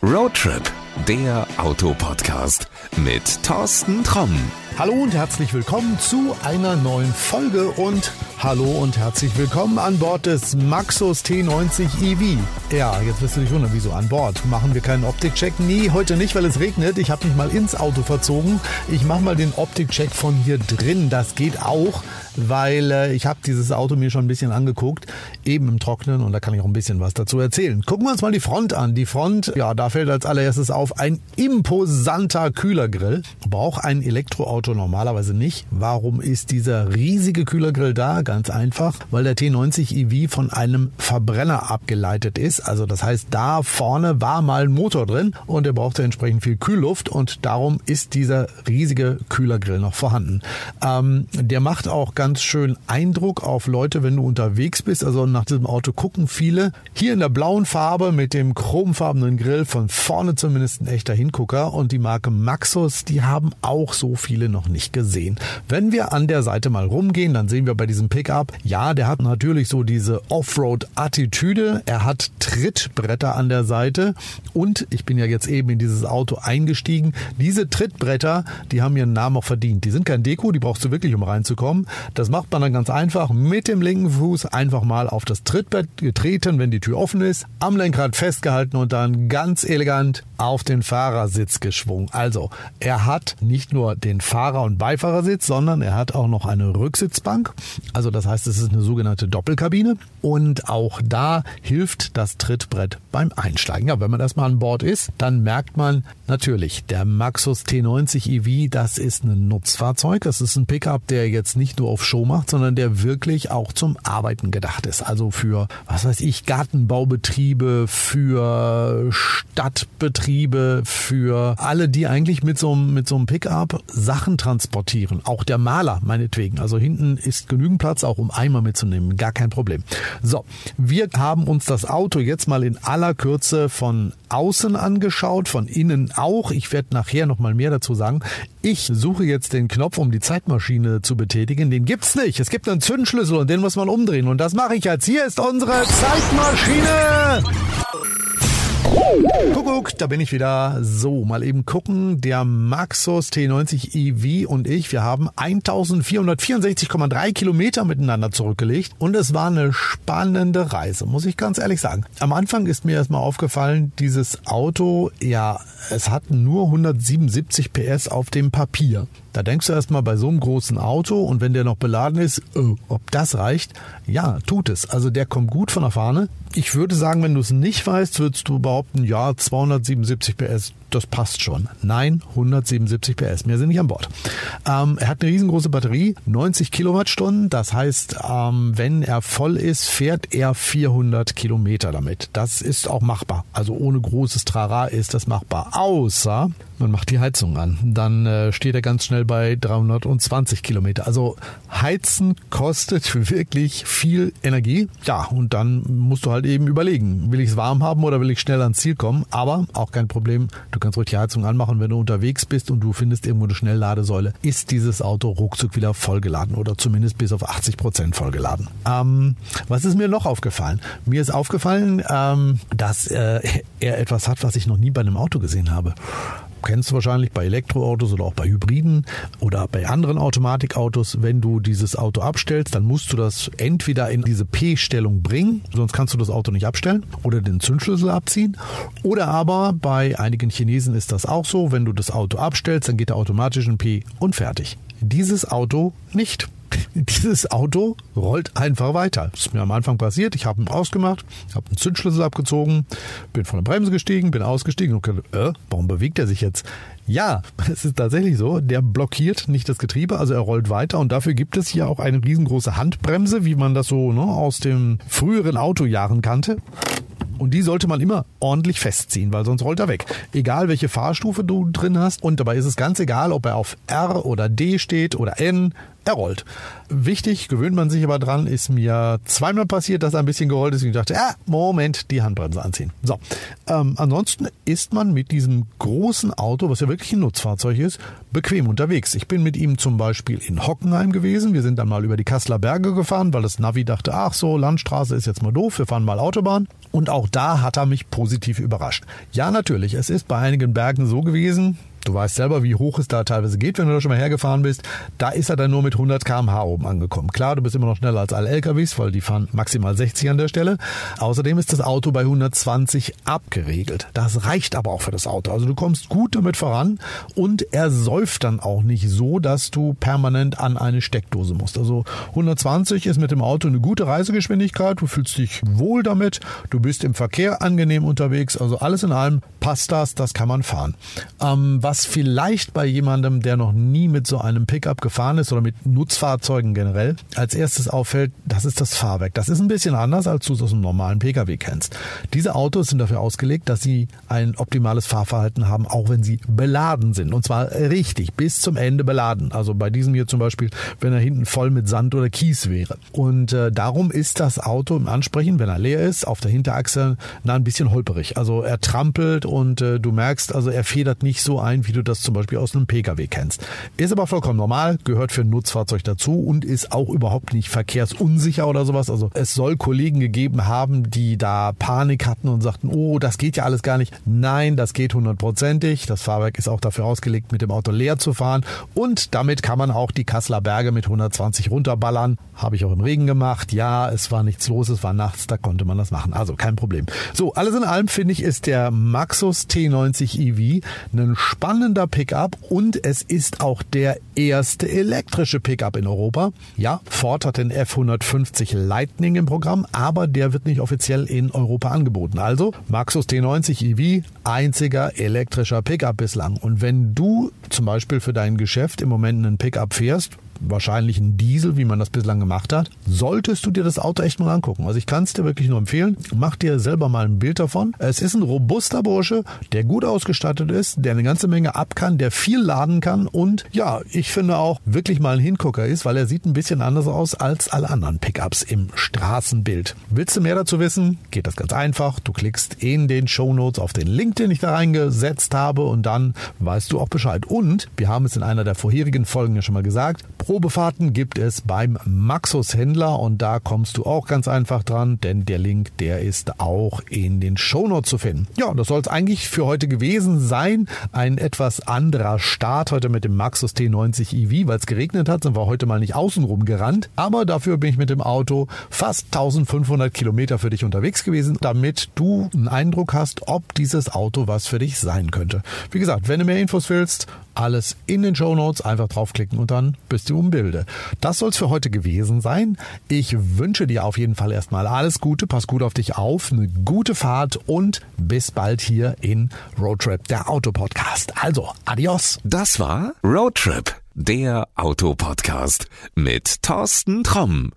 Roadtrip, der Autopodcast mit Thorsten Tromm. Hallo und herzlich willkommen zu einer neuen Folge und hallo und herzlich willkommen an Bord des Maxus T90 EV. Ja, jetzt wirst du dich wundern, wieso an Bord? Machen wir keinen Optikcheck? Nee, heute nicht, weil es regnet. Ich habe mich mal ins Auto verzogen. Ich mache mal den Optikcheck von hier drin. Das geht auch, weil äh, ich habe dieses Auto mir schon ein bisschen angeguckt, eben im Trocknen und da kann ich auch ein bisschen was dazu erzählen. Gucken wir uns mal die Front an. Die Front, ja, da fällt als allererstes auf ein imposanter Kühlergrill. Braucht ein Elektroauto Auto normalerweise nicht. Warum ist dieser riesige Kühlergrill da? Ganz einfach, weil der T90 EV von einem Verbrenner abgeleitet ist. Also das heißt, da vorne war mal ein Motor drin und er brauchte entsprechend viel Kühlluft und darum ist dieser riesige Kühlergrill noch vorhanden. Ähm, der macht auch ganz schön Eindruck auf Leute, wenn du unterwegs bist. Also nach diesem Auto gucken viele. Hier in der blauen Farbe mit dem chromfarbenen Grill von vorne zumindest ein echter Hingucker und die Marke Maxus, die haben auch so viele noch noch nicht gesehen. Wenn wir an der Seite mal rumgehen, dann sehen wir bei diesem Pickup, ja, der hat natürlich so diese Offroad-Attitüde. Er hat Trittbretter an der Seite und ich bin ja jetzt eben in dieses Auto eingestiegen. Diese Trittbretter, die haben ihren Namen auch verdient. Die sind kein Deko, die brauchst du wirklich, um reinzukommen. Das macht man dann ganz einfach mit dem linken Fuß einfach mal auf das Trittbrett getreten, wenn die Tür offen ist, am Lenkrad festgehalten und dann ganz elegant auf den Fahrersitz geschwungen. Also, er hat nicht nur den Fahrer und Beifahrersitz, sondern er hat auch noch eine Rücksitzbank. Also das heißt, es ist eine sogenannte Doppelkabine und auch da hilft das Trittbrett beim Einsteigen. Ja, wenn man erstmal an Bord ist, dann merkt man natürlich, der Maxus T90 EV, das ist ein Nutzfahrzeug. Das ist ein Pickup, der jetzt nicht nur auf Show macht, sondern der wirklich auch zum Arbeiten gedacht ist. Also für, was weiß ich, Gartenbaubetriebe, für Stadtbetriebe, für alle, die eigentlich mit so, mit so einem Pickup Sachen transportieren. Auch der Maler meinetwegen. Also hinten ist genügend Platz, auch um Eimer mitzunehmen. Gar kein Problem. So, wir haben uns das Auto jetzt mal in aller Kürze von außen angeschaut, von innen auch. Ich werde nachher noch mal mehr dazu sagen. Ich suche jetzt den Knopf, um die Zeitmaschine zu betätigen. Den gibt's nicht. Es gibt einen Zündschlüssel und den muss man umdrehen. Und das mache ich jetzt. Hier ist unsere Zeitmaschine. Kuckuck, da bin ich wieder. So, mal eben gucken. Der Maxus T90 EV und ich, wir haben 1464,3 Kilometer miteinander zurückgelegt und es war eine spannende Reise, muss ich ganz ehrlich sagen. Am Anfang ist mir erstmal aufgefallen, dieses Auto, ja, es hat nur 177 PS auf dem Papier. Da denkst du erstmal bei so einem großen Auto und wenn der noch beladen ist, oh, ob das reicht? Ja, tut es. Also der kommt gut von der Fahne. Ich würde sagen, wenn du es nicht weißt, würdest du behaupten, ja, 277 PS, das passt schon. Nein, 177 PS, mehr sind nicht an Bord. Ähm, er hat eine riesengroße Batterie, 90 Kilowattstunden. Das heißt, ähm, wenn er voll ist, fährt er 400 Kilometer damit. Das ist auch machbar. Also ohne großes Trara ist das machbar. Außer man macht die Heizung an. Dann äh, steht er ganz schnell bei 320 Kilometer. Also Heizen kostet wirklich viel Energie. Ja, und dann musst du halt eben überlegen, will ich es warm haben oder will ich schnell ans Ziel kommen? Aber auch kein Problem. Du kannst ruhig die Heizung anmachen, wenn du unterwegs bist und du findest irgendwo eine Schnellladesäule, ist dieses Auto ruckzuck wieder vollgeladen oder zumindest bis auf 80 Prozent vollgeladen. Ähm, was ist mir noch aufgefallen? Mir ist aufgefallen, ähm, dass äh, er etwas hat, was ich noch nie bei einem Auto gesehen habe kennst du wahrscheinlich bei Elektroautos oder auch bei Hybriden oder bei anderen Automatikautos, wenn du dieses Auto abstellst, dann musst du das entweder in diese P-Stellung bringen, sonst kannst du das Auto nicht abstellen oder den Zündschlüssel abziehen. Oder aber bei einigen Chinesen ist das auch so, wenn du das Auto abstellst, dann geht er automatisch in P und fertig. Dieses Auto nicht. Dieses Auto rollt einfach weiter. Das ist mir am Anfang passiert. Ich habe ihn ausgemacht, habe einen Zündschlüssel abgezogen, bin von der Bremse gestiegen, bin ausgestiegen und gedacht, äh, warum bewegt er sich jetzt? Ja, es ist tatsächlich so. Der blockiert nicht das Getriebe, also er rollt weiter und dafür gibt es hier auch eine riesengroße Handbremse, wie man das so ne, aus den früheren Autojahren kannte. Und die sollte man immer ordentlich festziehen, weil sonst rollt er weg. Egal welche Fahrstufe du drin hast. Und dabei ist es ganz egal, ob er auf R oder D steht oder N er rollt. Wichtig, gewöhnt man sich aber dran, ist mir zweimal passiert, dass er ein bisschen gerollt ist und ich dachte, ja, Moment, die Handbremse anziehen. So, ähm, ansonsten ist man mit diesem großen Auto, was ja wirklich ein Nutzfahrzeug ist, bequem unterwegs. Ich bin mit ihm zum Beispiel in Hockenheim gewesen. Wir sind dann mal über die Kasseler Berge gefahren, weil das Navi dachte, ach so, Landstraße ist jetzt mal doof, wir fahren mal Autobahn. Und auch da hat er mich positiv überrascht. Ja, natürlich, es ist bei einigen Bergen so gewesen, Du weißt selber, wie hoch es da teilweise geht, wenn du da schon mal hergefahren bist. Da ist er dann nur mit 100 km/h oben angekommen. Klar, du bist immer noch schneller als alle LKWs, weil die fahren maximal 60 an der Stelle. Außerdem ist das Auto bei 120 abgeregelt. Das reicht aber auch für das Auto. Also du kommst gut damit voran und er säuft dann auch nicht so, dass du permanent an eine Steckdose musst. Also 120 ist mit dem Auto eine gute Reisegeschwindigkeit. Du fühlst dich wohl damit. Du bist im Verkehr angenehm unterwegs. Also alles in allem passt das. Das kann man fahren. Ähm, was vielleicht bei jemandem, der noch nie mit so einem Pickup gefahren ist oder mit Nutzfahrzeugen generell, als erstes auffällt, das ist das Fahrwerk. Das ist ein bisschen anders, als du es aus einem normalen Pkw kennst. Diese Autos sind dafür ausgelegt, dass sie ein optimales Fahrverhalten haben, auch wenn sie beladen sind. Und zwar richtig, bis zum Ende beladen. Also bei diesem hier zum Beispiel, wenn er hinten voll mit Sand oder Kies wäre. Und äh, darum ist das Auto im Ansprechen, wenn er leer ist, auf der Hinterachse na, ein bisschen holperig. Also er trampelt und äh, du merkst, also er federt nicht so ein, wie du das zum Beispiel aus einem Pkw kennst. Ist aber vollkommen normal, gehört für ein Nutzfahrzeug dazu und ist auch überhaupt nicht verkehrsunsicher oder sowas. Also es soll Kollegen gegeben haben, die da Panik hatten und sagten, oh, das geht ja alles gar nicht. Nein, das geht hundertprozentig. Das Fahrwerk ist auch dafür ausgelegt, mit dem Auto leer zu fahren und damit kann man auch die Kasseler Berge mit 120 runterballern. Habe ich auch im Regen gemacht. Ja, es war nichts los, es war nachts, da konnte man das machen. Also kein Problem. So, alles in allem finde ich, ist der Maxus T90 EV ein spannender Pickup und es ist auch der erste elektrische Pickup in Europa. Ja, Ford hat den F150 Lightning im Programm, aber der wird nicht offiziell in Europa angeboten. Also Maxus T90 EV, einziger elektrischer Pickup bislang. Und wenn du zum Beispiel für dein Geschäft im Moment einen Pickup fährst, wahrscheinlich ein Diesel, wie man das bislang gemacht hat, solltest du dir das Auto echt mal angucken. Also ich kann es dir wirklich nur empfehlen. Mach dir selber mal ein Bild davon. Es ist ein robuster Bursche, der gut ausgestattet ist, der eine ganze Menge ab kann, der viel laden kann und ja, ich finde auch wirklich mal ein Hingucker ist, weil er sieht ein bisschen anders aus als alle anderen Pickups im Straßenbild. Willst du mehr dazu wissen? Geht das ganz einfach. Du klickst in den Show Notes auf den Link, den ich da reingesetzt habe und dann weißt du auch Bescheid. Und wir haben es in einer der vorherigen Folgen ja schon mal gesagt, Probefahrten gibt es beim Maxus Händler und da kommst du auch ganz einfach dran, denn der Link, der ist auch in den Shownotes zu finden. Ja, das soll es eigentlich für heute gewesen sein. Ein etwas anderer Start heute mit dem Maxus T90 EV, weil es geregnet hat, sind wir heute mal nicht außenrum gerannt, aber dafür bin ich mit dem Auto fast 1500 Kilometer für dich unterwegs gewesen, damit du einen Eindruck hast, ob dieses Auto was für dich sein könnte. Wie gesagt, wenn du mehr Infos willst, alles in den Show Notes. Einfach draufklicken und dann bist du im Bilde. Das soll es für heute gewesen sein. Ich wünsche dir auf jeden Fall erstmal alles Gute. Pass gut auf dich auf. Eine gute Fahrt und bis bald hier in Roadtrip, der Autopodcast. Also, adios. Das war Roadtrip, der Autopodcast mit Thorsten Tromm.